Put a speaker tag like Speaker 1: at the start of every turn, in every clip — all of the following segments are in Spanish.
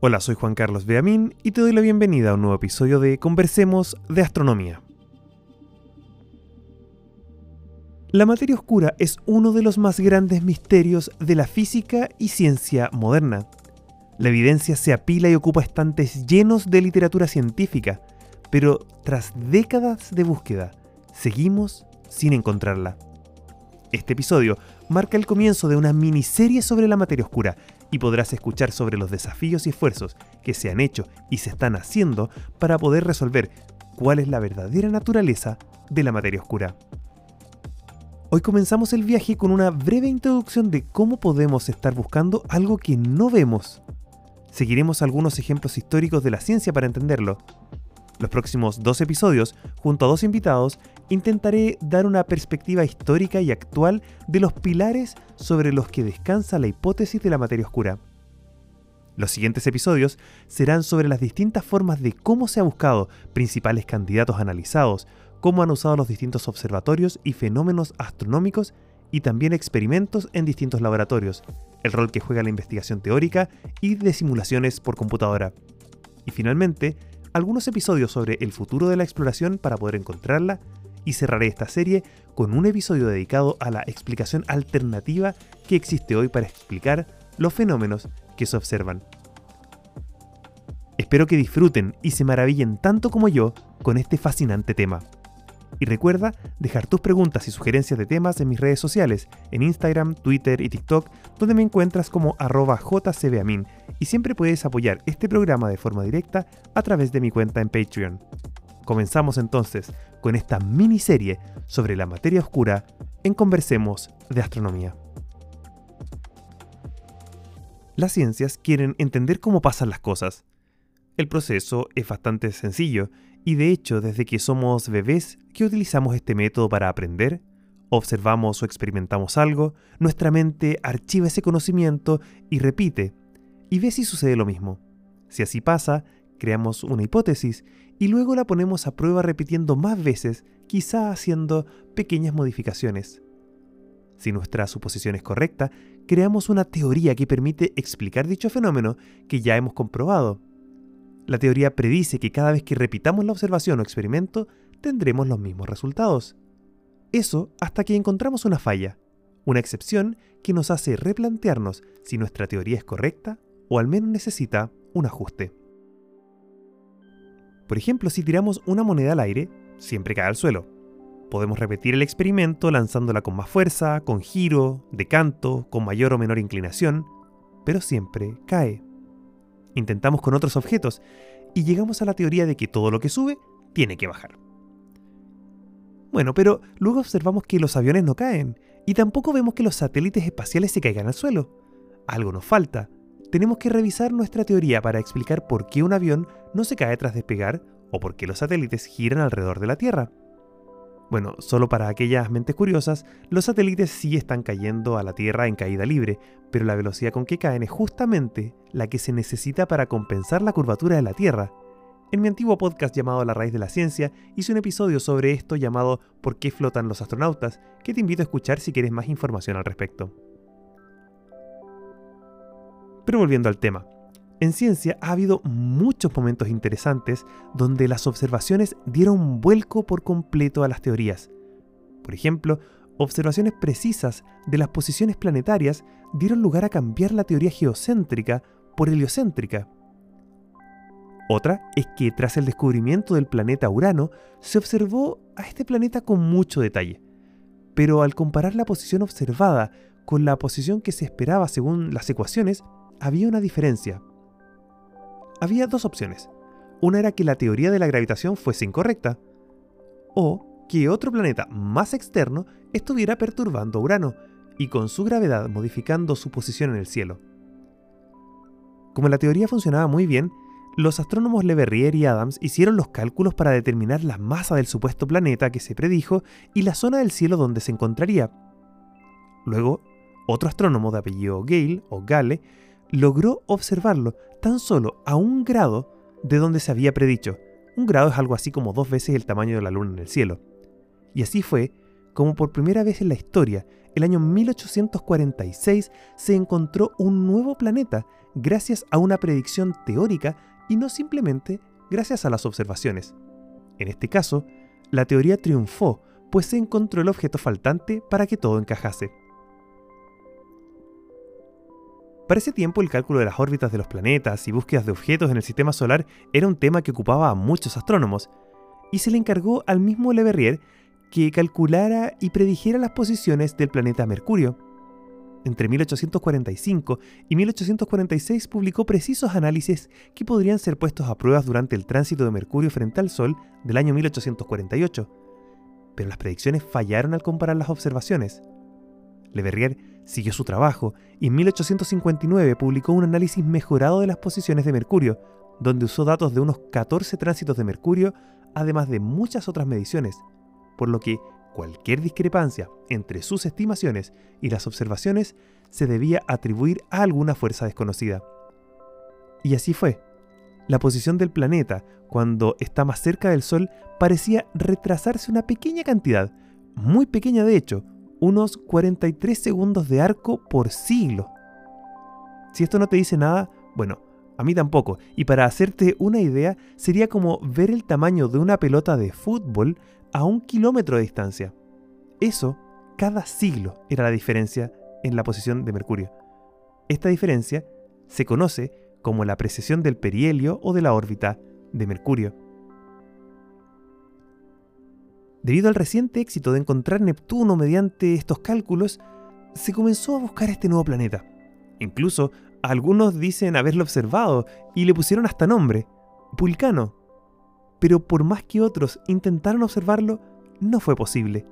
Speaker 1: Hola, soy Juan Carlos Beamín y te doy la bienvenida a un nuevo episodio de Conversemos de Astronomía. La materia oscura es uno de los más grandes misterios de la física y ciencia moderna. La evidencia se apila y ocupa estantes llenos de literatura científica, pero tras décadas de búsqueda, seguimos sin encontrarla. Este episodio marca el comienzo de una miniserie sobre la materia oscura y podrás escuchar sobre los desafíos y esfuerzos que se han hecho y se están haciendo para poder resolver cuál es la verdadera naturaleza de la materia oscura. Hoy comenzamos el viaje con una breve introducción de cómo podemos estar buscando algo que no vemos. Seguiremos algunos ejemplos históricos de la ciencia para entenderlo. Los próximos dos episodios, junto a dos invitados, intentaré dar una perspectiva histórica y actual de los pilares sobre los que descansa la hipótesis de la materia oscura. Los siguientes episodios serán sobre las distintas formas de cómo se ha buscado, principales candidatos analizados, cómo han usado los distintos observatorios y fenómenos astronómicos y también experimentos en distintos laboratorios, el rol que juega la investigación teórica y de simulaciones por computadora. Y finalmente, algunos episodios sobre el futuro de la exploración para poder encontrarla y cerraré esta serie con un episodio dedicado a la explicación alternativa que existe hoy para explicar los fenómenos que se observan. Espero que disfruten y se maravillen tanto como yo con este fascinante tema. Y recuerda dejar tus preguntas y sugerencias de temas en mis redes sociales, en Instagram, Twitter y TikTok, donde me encuentras como arroba jcbamin y siempre puedes apoyar este programa de forma directa a través de mi cuenta en Patreon. Comenzamos entonces con esta miniserie sobre la materia oscura en Conversemos de Astronomía. Las ciencias quieren entender cómo pasan las cosas. El proceso es bastante sencillo y de hecho desde que somos bebés que utilizamos este método para aprender, observamos o experimentamos algo, nuestra mente archiva ese conocimiento y repite, y ve si sucede lo mismo. Si así pasa, creamos una hipótesis y luego la ponemos a prueba repitiendo más veces, quizá haciendo pequeñas modificaciones. Si nuestra suposición es correcta, creamos una teoría que permite explicar dicho fenómeno que ya hemos comprobado. La teoría predice que cada vez que repitamos la observación o experimento, tendremos los mismos resultados. Eso hasta que encontramos una falla, una excepción que nos hace replantearnos si nuestra teoría es correcta o al menos necesita un ajuste. Por ejemplo, si tiramos una moneda al aire, siempre cae al suelo. Podemos repetir el experimento lanzándola con más fuerza, con giro, de canto, con mayor o menor inclinación, pero siempre cae. Intentamos con otros objetos y llegamos a la teoría de que todo lo que sube tiene que bajar. Bueno, pero luego observamos que los aviones no caen y tampoco vemos que los satélites espaciales se caigan al suelo. Algo nos falta, tenemos que revisar nuestra teoría para explicar por qué un avión no se cae tras despegar o por qué los satélites giran alrededor de la Tierra. Bueno, solo para aquellas mentes curiosas, los satélites sí están cayendo a la Tierra en caída libre, pero la velocidad con que caen es justamente la que se necesita para compensar la curvatura de la Tierra. En mi antiguo podcast llamado La raíz de la ciencia, hice un episodio sobre esto llamado ¿Por qué flotan los astronautas?, que te invito a escuchar si quieres más información al respecto. Pero volviendo al tema, en ciencia ha habido muchos momentos interesantes donde las observaciones dieron vuelco por completo a las teorías. Por ejemplo, observaciones precisas de las posiciones planetarias dieron lugar a cambiar la teoría geocéntrica por heliocéntrica. Otra es que tras el descubrimiento del planeta Urano se observó a este planeta con mucho detalle, pero al comparar la posición observada con la posición que se esperaba según las ecuaciones, había una diferencia. Había dos opciones. Una era que la teoría de la gravitación fuese incorrecta, o que otro planeta más externo estuviera perturbando a Urano y con su gravedad modificando su posición en el cielo. Como la teoría funcionaba muy bien, los astrónomos Le Verrier y Adams hicieron los cálculos para determinar la masa del supuesto planeta que se predijo y la zona del cielo donde se encontraría. Luego, otro astrónomo de apellido Gale o Gale logró observarlo tan solo a un grado de donde se había predicho. Un grado es algo así como dos veces el tamaño de la luna en el cielo. Y así fue como por primera vez en la historia el año 1846 se encontró un nuevo planeta gracias a una predicción teórica y no simplemente gracias a las observaciones. En este caso, la teoría triunfó, pues se encontró el objeto faltante para que todo encajase. Para ese tiempo el cálculo de las órbitas de los planetas y búsquedas de objetos en el sistema solar era un tema que ocupaba a muchos astrónomos, y se le encargó al mismo Le Verrier que calculara y predijera las posiciones del planeta Mercurio. Entre 1845 y 1846 publicó precisos análisis que podrían ser puestos a pruebas durante el tránsito de Mercurio frente al Sol del año 1848. Pero las predicciones fallaron al comparar las observaciones. Le Verrier siguió su trabajo y en 1859 publicó un análisis mejorado de las posiciones de Mercurio, donde usó datos de unos 14 tránsitos de Mercurio, además de muchas otras mediciones, por lo que cualquier discrepancia entre sus estimaciones y las observaciones se debía atribuir a alguna fuerza desconocida. Y así fue. La posición del planeta, cuando está más cerca del Sol, parecía retrasarse una pequeña cantidad, muy pequeña de hecho, unos 43 segundos de arco por siglo. Si esto no te dice nada, bueno, a mí tampoco. Y para hacerte una idea, sería como ver el tamaño de una pelota de fútbol a un kilómetro de distancia. Eso, cada siglo, era la diferencia en la posición de Mercurio. Esta diferencia se conoce como la precesión del perihelio o de la órbita de Mercurio. Debido al reciente éxito de encontrar Neptuno mediante estos cálculos, se comenzó a buscar este nuevo planeta. Incluso algunos dicen haberlo observado y le pusieron hasta nombre, Vulcano. Pero por más que otros intentaron observarlo, no fue posible.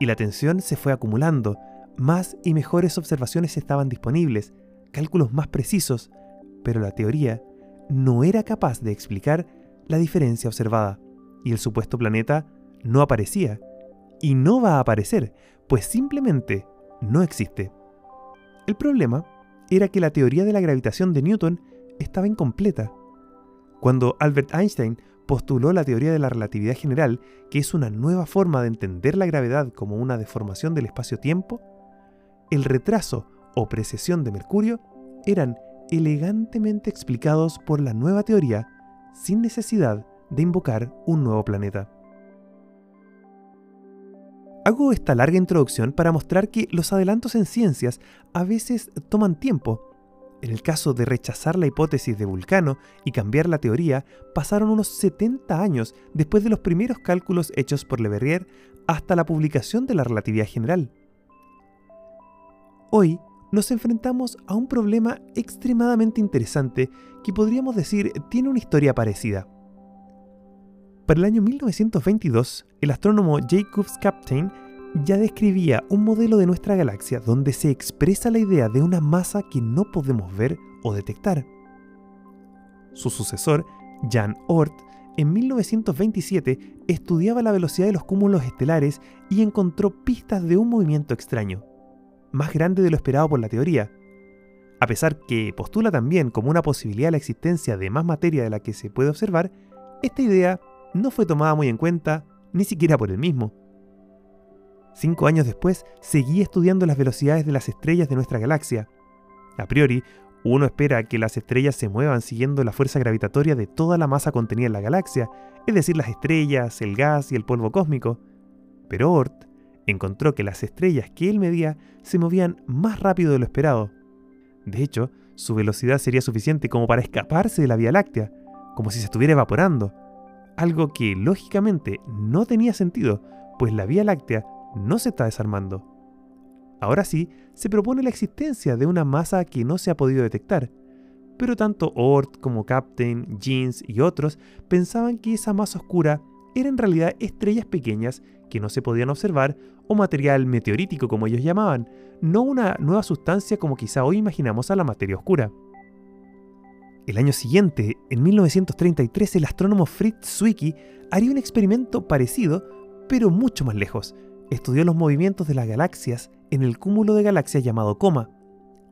Speaker 1: Y la tensión se fue acumulando, más y mejores observaciones estaban disponibles, cálculos más precisos, pero la teoría no era capaz de explicar la diferencia observada, y el supuesto planeta no aparecía y no va a aparecer, pues simplemente no existe. El problema era que la teoría de la gravitación de Newton estaba incompleta. Cuando Albert Einstein postuló la teoría de la relatividad general, que es una nueva forma de entender la gravedad como una deformación del espacio-tiempo, el retraso o precesión de Mercurio eran elegantemente explicados por la nueva teoría sin necesidad de invocar un nuevo planeta. Hago esta larga introducción para mostrar que los adelantos en ciencias a veces toman tiempo. En el caso de rechazar la hipótesis de Vulcano y cambiar la teoría, pasaron unos 70 años después de los primeros cálculos hechos por Le Verrier hasta la publicación de la relatividad general. Hoy nos enfrentamos a un problema extremadamente interesante que podríamos decir tiene una historia parecida. Para el año 1922, el astrónomo Jacobs Captain ya describía un modelo de nuestra galaxia donde se expresa la idea de una masa que no podemos ver o detectar. Su sucesor, Jan Oort, en 1927 estudiaba la velocidad de los cúmulos estelares y encontró pistas de un movimiento extraño, más grande de lo esperado por la teoría. A pesar que postula también como una posibilidad la existencia de más materia de la que se puede observar, esta idea no fue tomada muy en cuenta, ni siquiera por él mismo. Cinco años después, seguía estudiando las velocidades de las estrellas de nuestra galaxia. A priori, uno espera que las estrellas se muevan siguiendo la fuerza gravitatoria de toda la masa contenida en la galaxia, es decir, las estrellas, el gas y el polvo cósmico. Pero Oort encontró que las estrellas que él medía se movían más rápido de lo esperado. De hecho, su velocidad sería suficiente como para escaparse de la Vía Láctea, como si se estuviera evaporando algo que lógicamente no tenía sentido, pues la Vía Láctea no se está desarmando. Ahora sí, se propone la existencia de una masa que no se ha podido detectar, pero tanto Oort como Captain, Jeans y otros pensaban que esa masa oscura era en realidad estrellas pequeñas que no se podían observar o material meteorítico como ellos llamaban, no una nueva sustancia como quizá hoy imaginamos a la materia oscura. El año siguiente, en 1933, el astrónomo Fritz Zwicky haría un experimento parecido, pero mucho más lejos. Estudió los movimientos de las galaxias en el cúmulo de galaxias llamado Coma,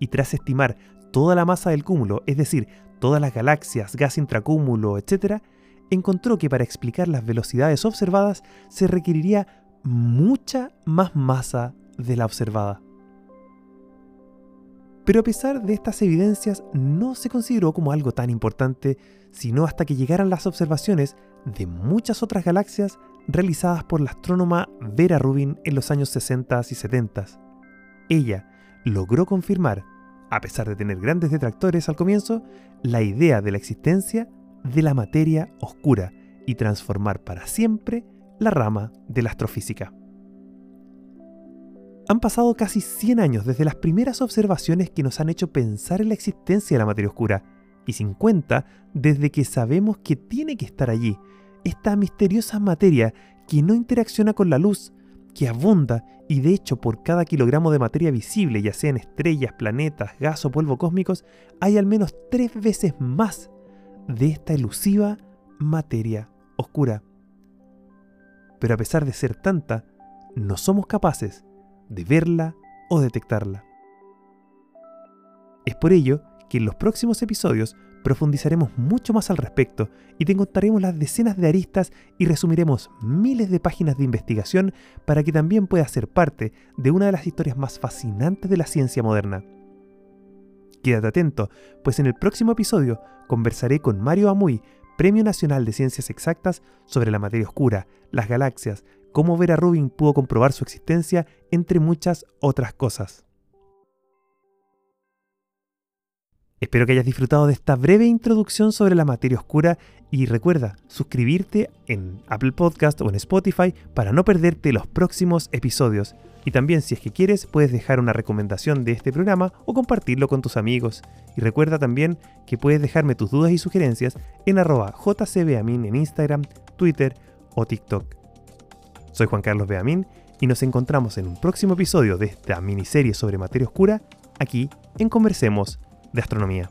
Speaker 1: y tras estimar toda la masa del cúmulo, es decir, todas las galaxias, gas intracúmulo, etc., encontró que para explicar las velocidades observadas se requeriría mucha más masa de la observada. Pero a pesar de estas evidencias, no se consideró como algo tan importante, sino hasta que llegaran las observaciones de muchas otras galaxias realizadas por la astrónoma Vera Rubin en los años 60 y 70. Ella logró confirmar, a pesar de tener grandes detractores al comienzo, la idea de la existencia de la materia oscura y transformar para siempre la rama de la astrofísica. Han pasado casi 100 años desde las primeras observaciones que nos han hecho pensar en la existencia de la materia oscura, y 50 desde que sabemos que tiene que estar allí, esta misteriosa materia que no interacciona con la luz, que abunda y de hecho por cada kilogramo de materia visible, ya sean estrellas, planetas, gas o polvo cósmicos, hay al menos tres veces más de esta elusiva materia oscura. Pero a pesar de ser tanta, no somos capaces de verla o detectarla. Es por ello que en los próximos episodios profundizaremos mucho más al respecto y te contaremos las decenas de aristas y resumiremos miles de páginas de investigación para que también puedas ser parte de una de las historias más fascinantes de la ciencia moderna. Quédate atento, pues en el próximo episodio conversaré con Mario Amuy, Premio Nacional de Ciencias Exactas, sobre la materia oscura, las galaxias, cómo Vera Rubin pudo comprobar su existencia, entre muchas otras cosas. Espero que hayas disfrutado de esta breve introducción sobre la materia oscura y recuerda suscribirte en Apple Podcast o en Spotify para no perderte los próximos episodios. Y también si es que quieres puedes dejar una recomendación de este programa o compartirlo con tus amigos. Y recuerda también que puedes dejarme tus dudas y sugerencias en arroba jcbeamin en Instagram, Twitter o TikTok. Soy Juan Carlos Beamin y nos encontramos en un próximo episodio de esta miniserie sobre materia oscura aquí en Conversemos de astronomía.